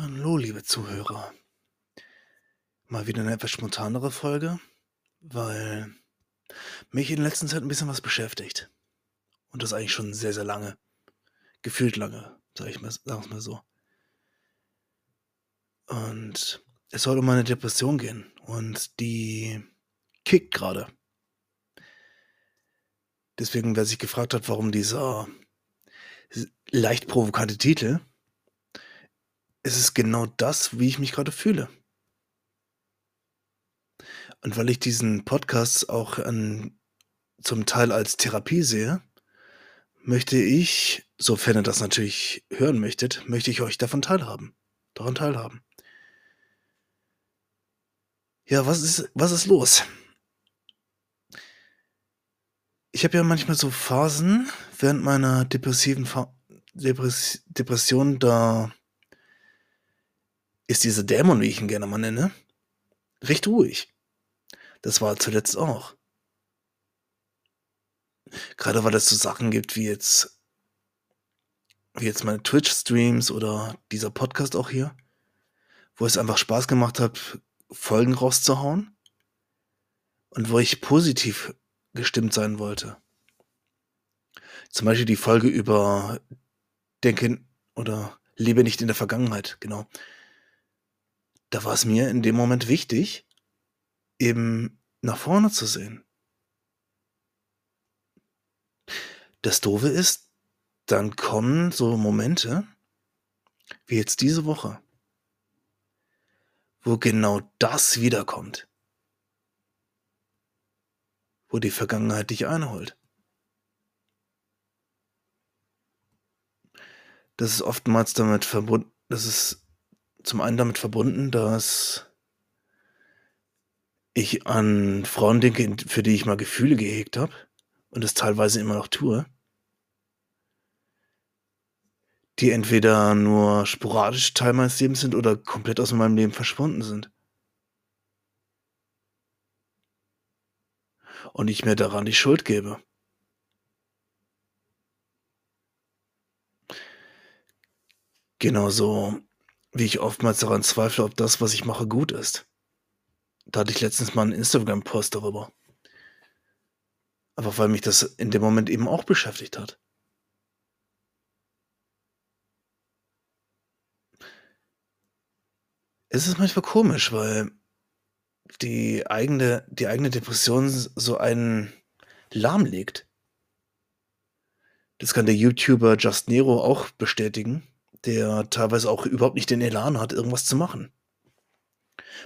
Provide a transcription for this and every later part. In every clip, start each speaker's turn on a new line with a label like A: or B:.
A: Hallo, liebe Zuhörer. Mal wieder eine etwas spontanere Folge, weil mich in letzter Zeit ein bisschen was beschäftigt. Und das eigentlich schon sehr, sehr lange. Gefühlt lange, sag ich mal, sag's mal so. Und es soll um meine Depression gehen. Und die kickt gerade. Deswegen, wer sich gefragt hat, warum dieser leicht provokante Titel, es ist genau das, wie ich mich gerade fühle. Und weil ich diesen Podcast auch an, zum Teil als Therapie sehe, möchte ich, sofern ihr das natürlich hören möchtet, möchte ich euch davon teilhaben. Daran teilhaben. Ja, was ist, was ist los? Ich habe ja manchmal so Phasen während meiner depressiven Fa Depress Depression, da ist dieser Dämon, wie ich ihn gerne mal nenne, recht ruhig. Das war zuletzt auch. Gerade weil es so Sachen gibt wie jetzt, wie jetzt meine Twitch-Streams oder dieser Podcast auch hier, wo es einfach Spaß gemacht hat, Folgen rauszuhauen und wo ich positiv gestimmt sein wollte. Zum Beispiel die Folge über Denken oder Lebe nicht in der Vergangenheit, genau da war es mir in dem Moment wichtig, eben nach vorne zu sehen. Das Doofe ist, dann kommen so Momente, wie jetzt diese Woche, wo genau das wiederkommt. Wo die Vergangenheit dich einholt. Das ist oftmals damit verbunden, das ist zum einen damit verbunden, dass ich an Frauen denke, für die ich mal Gefühle gehegt habe und es teilweise immer noch tue, die entweder nur sporadisch Teil meines Lebens sind oder komplett aus meinem Leben verschwunden sind. Und ich mir daran die Schuld gebe. Genauso wie ich oftmals daran zweifle, ob das, was ich mache, gut ist. Da hatte ich letztens mal einen Instagram-Post darüber. Aber weil mich das in dem Moment eben auch beschäftigt hat. Es ist manchmal komisch, weil die eigene, die eigene Depression so einen lahmlegt. Das kann der YouTuber Just Nero auch bestätigen der teilweise auch überhaupt nicht den Elan hat, irgendwas zu machen.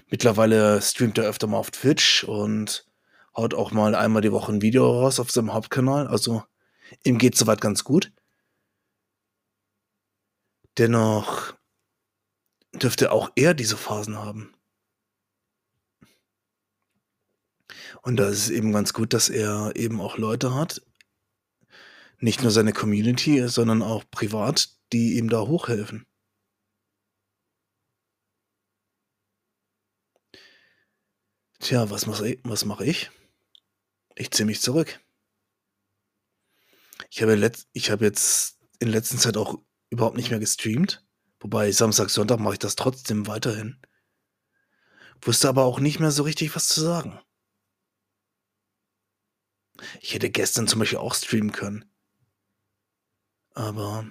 A: Mittlerweile streamt er öfter mal auf Twitch und haut auch mal einmal die Woche ein Video raus auf seinem Hauptkanal. Also ihm geht soweit ganz gut. Dennoch dürfte auch er diese Phasen haben. Und da ist es eben ganz gut, dass er eben auch Leute hat, nicht nur seine Community, sondern auch privat, die ihm da hochhelfen. Tja, was mache ich? Was mache ich? Ich ziehe mich zurück. Ich habe, ich habe jetzt in letzter Zeit auch überhaupt nicht mehr gestreamt. Wobei Samstag, Sonntag mache ich das trotzdem weiterhin. Wusste aber auch nicht mehr so richtig was zu sagen. Ich hätte gestern zum Beispiel auch streamen können. Aber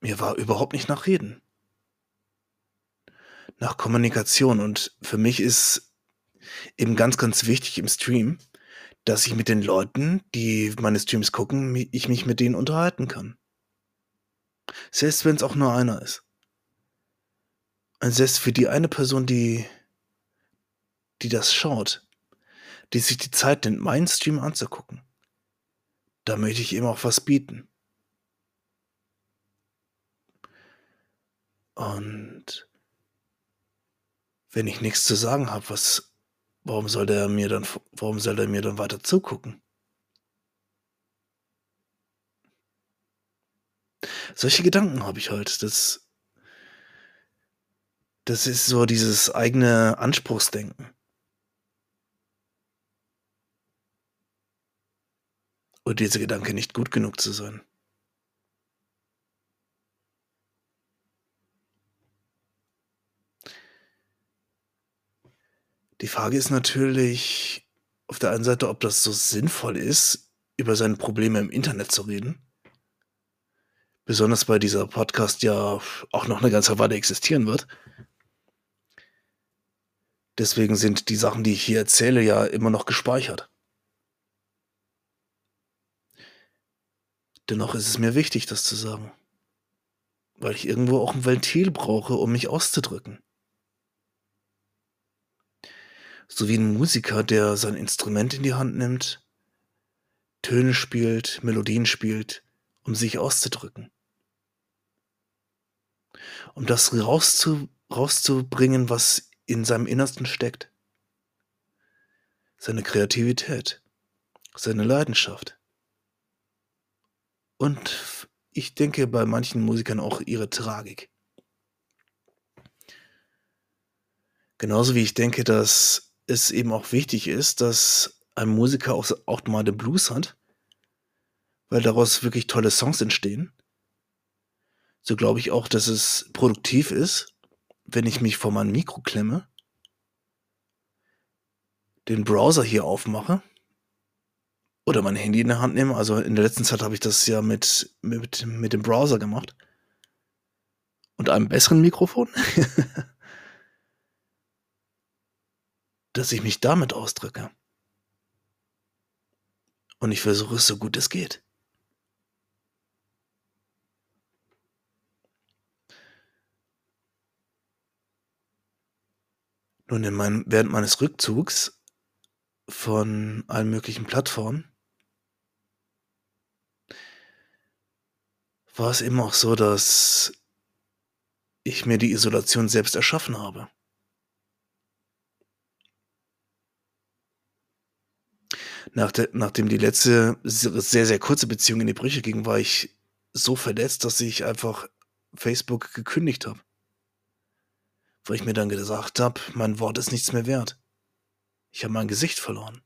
A: mir war überhaupt nicht nach Reden. Nach Kommunikation. Und für mich ist eben ganz, ganz wichtig im Stream, dass ich mit den Leuten, die meine Streams gucken, ich mich mit denen unterhalten kann. Selbst wenn es auch nur einer ist. Und selbst für die eine Person, die, die das schaut, die sich die Zeit nimmt, meinen Stream anzugucken, da möchte ich ihm auch was bieten. Und wenn ich nichts zu sagen habe, was, warum soll der mir dann, warum soll der mir dann weiter zugucken? Solche Gedanken habe ich halt. Das, das ist so dieses eigene Anspruchsdenken. Und dieser Gedanke nicht gut genug zu sein. Die Frage ist natürlich auf der einen Seite, ob das so sinnvoll ist, über seine Probleme im Internet zu reden. Besonders weil dieser Podcast ja auch noch eine ganze Weile existieren wird. Deswegen sind die Sachen, die ich hier erzähle, ja immer noch gespeichert. Dennoch ist es mir wichtig, das zu sagen. Weil ich irgendwo auch ein Ventil brauche, um mich auszudrücken. So wie ein Musiker, der sein Instrument in die Hand nimmt, Töne spielt, Melodien spielt, um sich auszudrücken. Um das rauszu, rauszubringen, was in seinem Innersten steckt. Seine Kreativität, seine Leidenschaft. Und ich denke bei manchen Musikern auch ihre Tragik. Genauso wie ich denke, dass es eben auch wichtig ist, dass ein Musiker auch, auch mal den Blues hat, weil daraus wirklich tolle Songs entstehen. So glaube ich auch, dass es produktiv ist, wenn ich mich vor mein Mikro klemme, den Browser hier aufmache oder mein Handy in der Hand nehme. Also in der letzten Zeit habe ich das ja mit, mit, mit dem Browser gemacht. Und einem besseren Mikrofon. dass ich mich damit ausdrücke. Und ich versuche es so gut es geht. Nun, in meinem, während meines Rückzugs von allen möglichen Plattformen war es eben auch so, dass ich mir die Isolation selbst erschaffen habe. Nach der, nachdem die letzte sehr, sehr kurze Beziehung in die Brüche ging, war ich so verletzt, dass ich einfach Facebook gekündigt habe. Weil ich mir dann gesagt habe, mein Wort ist nichts mehr wert. Ich habe mein Gesicht verloren.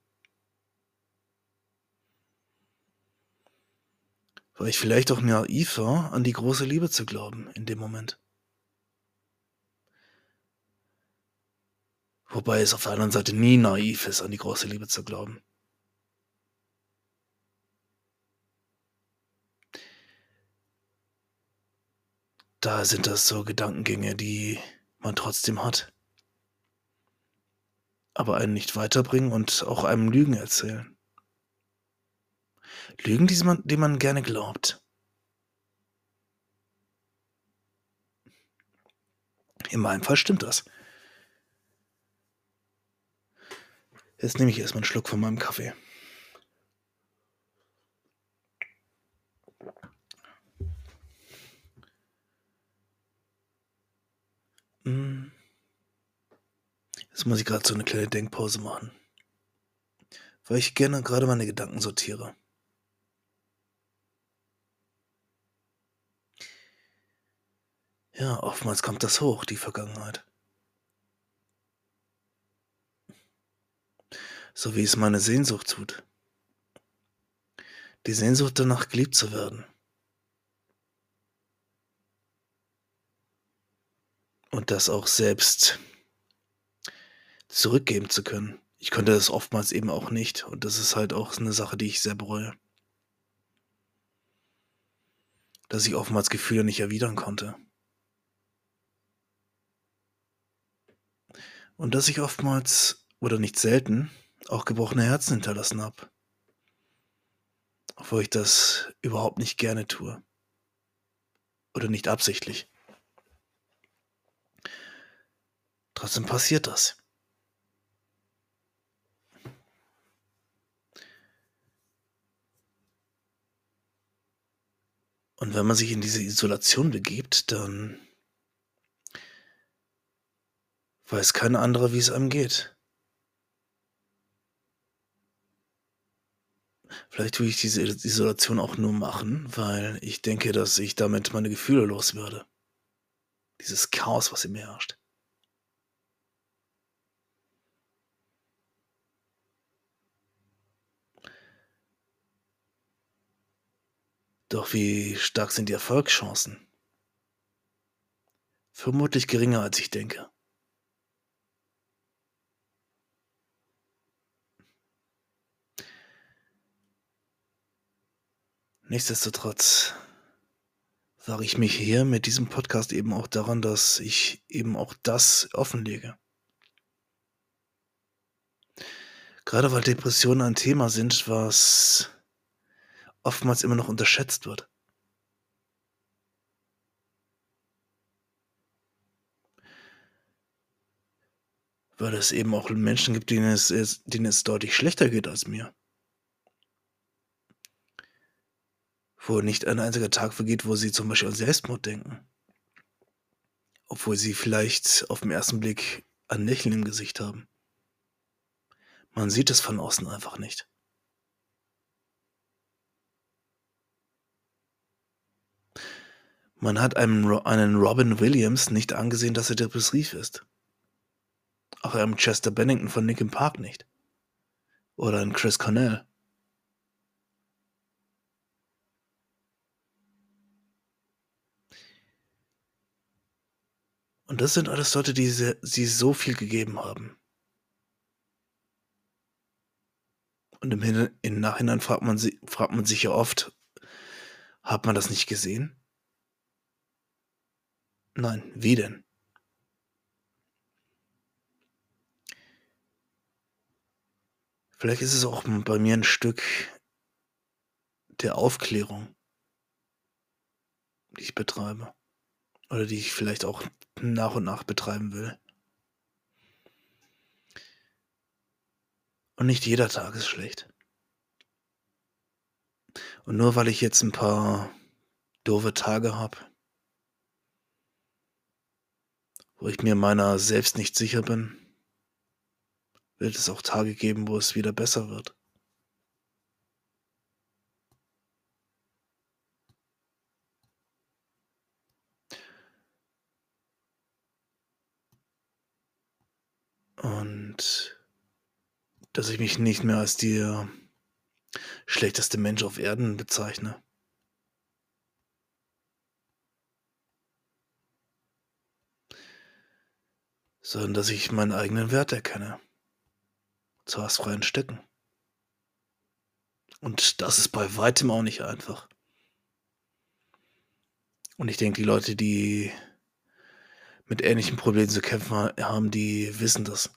A: War ich vielleicht auch naiv war, an die große Liebe zu glauben in dem Moment. Wobei es auf der anderen Seite nie naiv ist, an die große Liebe zu glauben. Da sind das so Gedankengänge, die man trotzdem hat. Aber einen nicht weiterbringen und auch einem Lügen erzählen. Lügen, die man, die man gerne glaubt. In meinem Fall stimmt das. Jetzt nehme ich erstmal einen Schluck von meinem Kaffee. Hm. Jetzt muss ich gerade so eine kleine Denkpause machen. Weil ich gerne gerade meine Gedanken sortiere. Ja, oftmals kommt das hoch, die Vergangenheit. So wie es meine Sehnsucht tut. Die Sehnsucht danach geliebt zu werden. und das auch selbst zurückgeben zu können. Ich konnte das oftmals eben auch nicht und das ist halt auch eine Sache, die ich sehr bereue. Dass ich oftmals Gefühle nicht erwidern konnte. Und dass ich oftmals oder nicht selten auch gebrochene Herzen hinterlassen habe. Obwohl ich das überhaupt nicht gerne tue. Oder nicht absichtlich. Trotzdem passiert das. Und wenn man sich in diese Isolation begibt, dann weiß kein anderer, wie es einem geht. Vielleicht will ich diese Isolation auch nur machen, weil ich denke, dass ich damit meine Gefühle loswerde. Dieses Chaos, was in mir herrscht. Doch wie stark sind die Erfolgschancen? Vermutlich geringer, als ich denke. Nichtsdestotrotz wahre ich mich hier mit diesem Podcast eben auch daran, dass ich eben auch das offenlege. Gerade weil Depressionen ein Thema sind, was oftmals immer noch unterschätzt wird. Weil es eben auch Menschen gibt, denen es, denen es deutlich schlechter geht als mir. Wo nicht ein einziger Tag vergeht, wo sie zum Beispiel an Selbstmord denken. Obwohl sie vielleicht auf den ersten Blick ein Lächeln im Gesicht haben. Man sieht es von außen einfach nicht. Man hat einem, einen Robin Williams nicht angesehen, dass er depressiv ist. Auch einem Chester Bennington von Linkin Park nicht. Oder ein Chris Cornell. Und das sind alles Leute, die sie, sie so viel gegeben haben. Und im, Hin im Nachhinein fragt man, fragt man sich ja oft, hat man das nicht gesehen? Nein, wie denn? Vielleicht ist es auch bei mir ein Stück der Aufklärung, die ich betreibe. Oder die ich vielleicht auch nach und nach betreiben will. Und nicht jeder Tag ist schlecht. Und nur weil ich jetzt ein paar doofe Tage habe, wo ich mir meiner selbst nicht sicher bin, wird es auch Tage geben, wo es wieder besser wird. Und dass ich mich nicht mehr als der schlechteste Mensch auf Erden bezeichne. Sondern dass ich meinen eigenen Wert erkenne. Zu freien Stücken. Und das ist bei weitem auch nicht einfach. Und ich denke, die Leute, die mit ähnlichen Problemen zu kämpfen haben, die wissen das.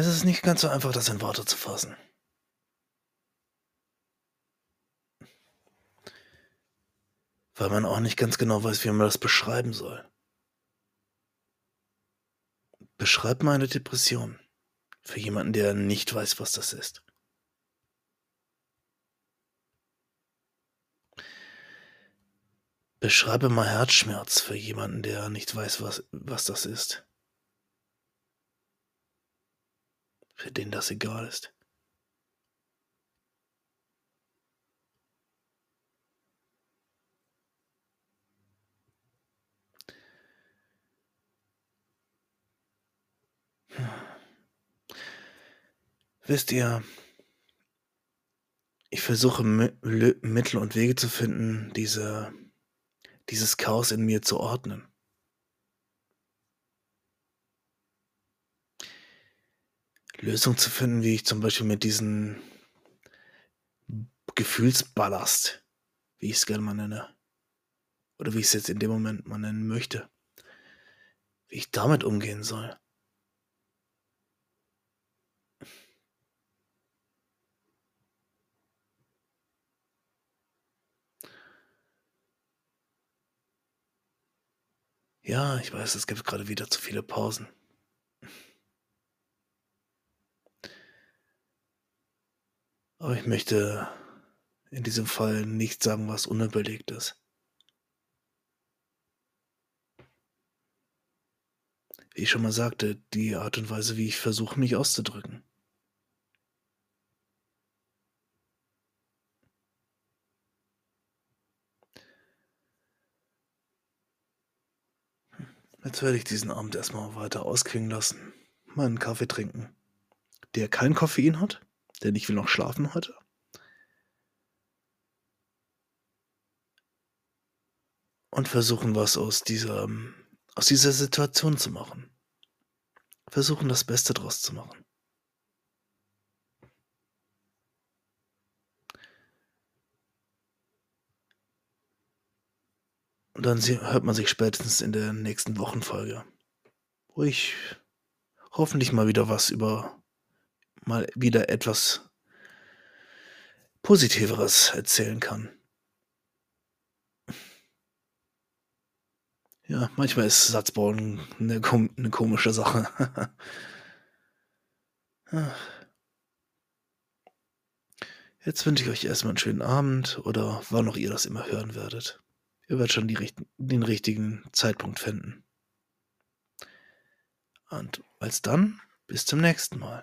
A: Es ist nicht ganz so einfach, das in Worte zu fassen. Weil man auch nicht ganz genau weiß, wie man das beschreiben soll. Beschreib mal eine Depression. Für jemanden, der nicht weiß, was das ist. Beschreibe mal Herzschmerz für jemanden, der nicht weiß, was, was das ist. Für den das egal ist. Wisst ihr, ich versuche Mittel und Wege zu finden, diese dieses Chaos in mir zu ordnen. Lösung zu finden, wie ich zum Beispiel mit diesem Gefühlsballast, wie ich es gerne mal nenne, oder wie ich es jetzt in dem Moment mal nennen möchte, wie ich damit umgehen soll. Ja, ich weiß, es gibt gerade wieder zu viele Pausen. Aber ich möchte in diesem Fall nicht sagen, was unüberlegt ist. Wie ich schon mal sagte, die Art und Weise, wie ich versuche, mich auszudrücken. Jetzt werde ich diesen Abend erstmal weiter ausklingen lassen. Meinen Kaffee trinken. Der kein Koffein hat, denn ich will noch schlafen heute. und versuchen, was aus dieser aus dieser Situation zu machen. Versuchen, das Beste draus zu machen. Und dann hört man sich spätestens in der nächsten Wochenfolge, wo ich hoffentlich mal wieder was über mal wieder etwas Positiveres erzählen kann. Ja, manchmal ist Satzbauen 'ne kom 'ne komische Sache. Ach. Jetzt wünsche ich euch erst mal 'n schönen Abend oder wann auch ihr das immer hören werdet. Ihr werdet schon die den richtigen Zeitpunkt finden. Und alsdann, bis zum nächsten Mal.